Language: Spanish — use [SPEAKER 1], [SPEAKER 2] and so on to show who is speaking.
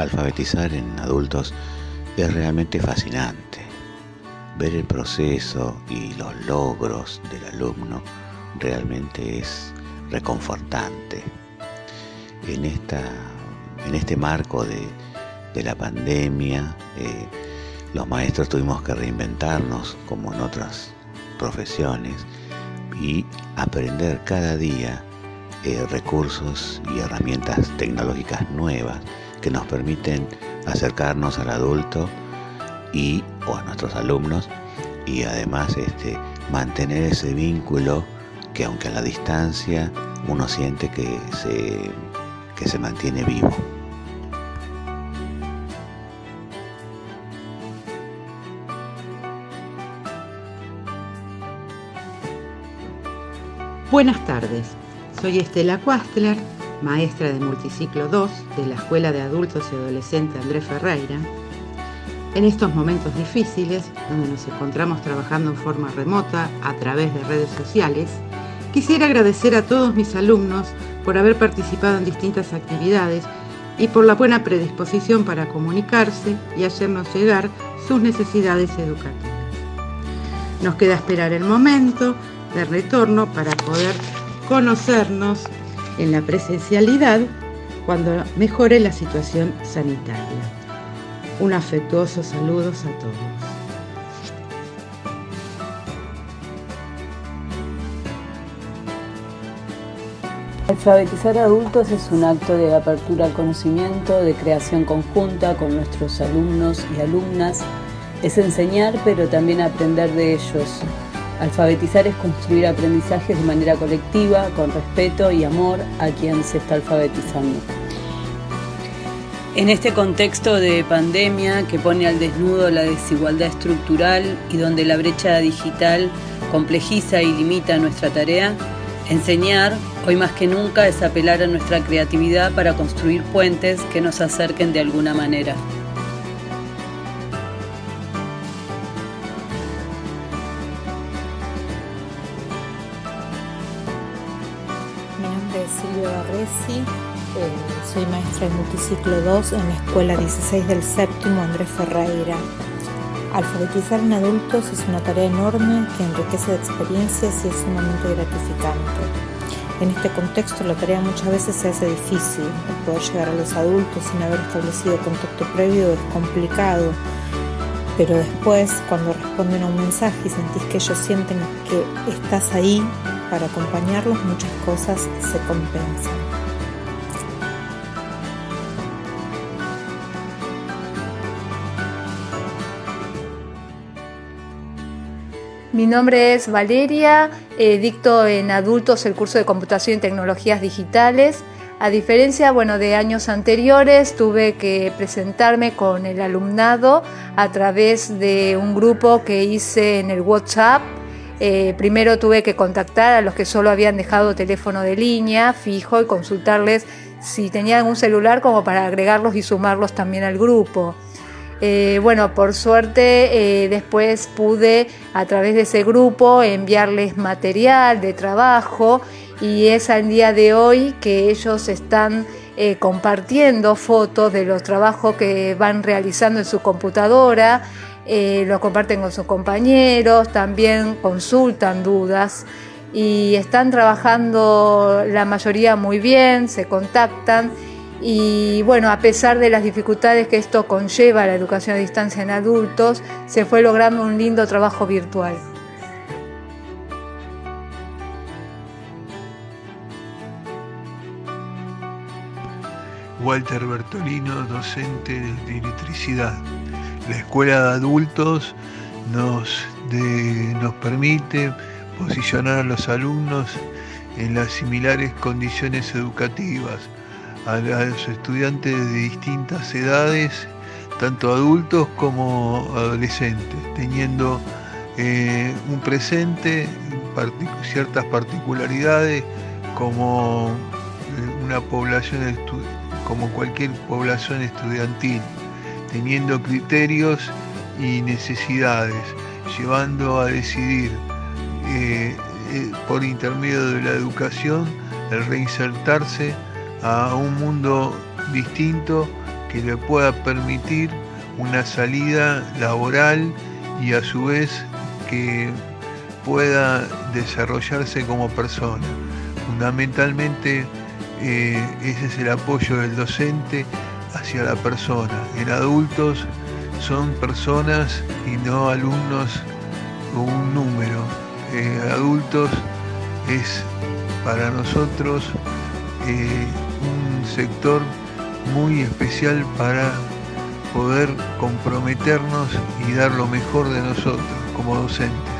[SPEAKER 1] Alfabetizar en adultos es realmente fascinante. Ver el proceso y los logros del alumno realmente es reconfortante. En, esta, en este marco de, la pandemia, eh, los maestros tuvimos que reinventarnos como en otras profesiones y aprender cada día eh, recursos y herramientas tecnológicas nuevas que nos permiten acercarnos al adulto y o a nuestros alumnos y además este, mantener ese vínculo que aunque a la distancia uno siente que se, que se mantiene vivo.
[SPEAKER 2] Buenas tardes, soy Estela Quastler, maestra de Multiciclo 2 de la Escuela de Adultos y Adolescentes Andrés Ferreira. En estos momentos difíciles, donde nos encontramos trabajando en forma remota a través de redes sociales, quisiera agradecer a todos mis alumnos por haber participado en distintas actividades y por la buena predisposición para comunicarse y hacernos llegar sus necesidades educativas. Nos queda esperar el momento de retorno para poder conocernos en la presencialidad cuando mejore la situación sanitaria. Un afectuoso saludo a todos.
[SPEAKER 3] Alfabetizar adultos es un acto de apertura al conocimiento, de creación conjunta con nuestros alumnos y alumnas. Es enseñar, pero también aprender de ellos, Alfabetizar es construir aprendizajes de manera colectiva, con respeto y amor a quien se está alfabetizando. En este contexto de pandemia que pone al desnudo la desigualdad estructural y donde la brecha digital complejiza y limita nuestra tarea, enseñar, hoy más que nunca, es apelar a nuestra creatividad para construir puentes que nos acerquen de alguna manera.
[SPEAKER 4] Eh, soy maestra de multiciclo 2 en la escuela 16 del séptimo Andrés Ferreira. Alfabetizar en adultos es una tarea enorme que enriquece de experiencias y es sumamente gratificante. En este contexto la tarea muchas veces se hace difícil. El poder llegar a los adultos sin haber establecido contacto previo es complicado. Pero después, cuando responden a un mensaje y sentís que ellos sienten que estás ahí para acompañarlos, muchas cosas se compensan.
[SPEAKER 5] Mi nombre es Valeria, eh, dicto en adultos el curso de computación y tecnologías digitales. A diferencia bueno, de años anteriores, tuve que presentarme con el alumnado a través de un grupo que hice en el WhatsApp. Eh, primero tuve que contactar a los que solo habían dejado teléfono de línea fijo y consultarles si tenían un celular como para agregarlos y sumarlos también al grupo. Eh, bueno, por suerte eh, después pude a través de ese grupo enviarles material de trabajo y es al día de hoy que ellos están compartiendo fotos de los trabajos que van realizando en su computadora, lo comparten con sus compañeros, también consultan dudas y están trabajando la mayoría muy bien, se contactan y bueno, a pesar de las dificultades que esto conlleva la educación a distancia en adultos, se fue logrando un lindo trabajo virtual.
[SPEAKER 6] Walter Bertolino, docente de electricidad. La escuela de adultos nos, nos permite posicionar a los alumnos en las similares condiciones educativas a los estudiantes de distintas edades, tanto adultos como adolescentes, teniendo eh, un presente, ciertas particularidades como eh, una población como cualquier población estudiantil, teniendo criterios y necesidades, llevando a decidir eh, por intermedio de la educación el reinsertarse a un mundo distinto que le pueda permitir una salida laboral y a su vez que pueda desarrollarse como persona. Fundamentalmente eh, ese es el apoyo del docente hacia la persona. En adultos son personas y no alumnos o un número. En adultos es para nosotros eh, un sector muy especial para poder comprometernos y dar lo mejor de nosotros como docentes.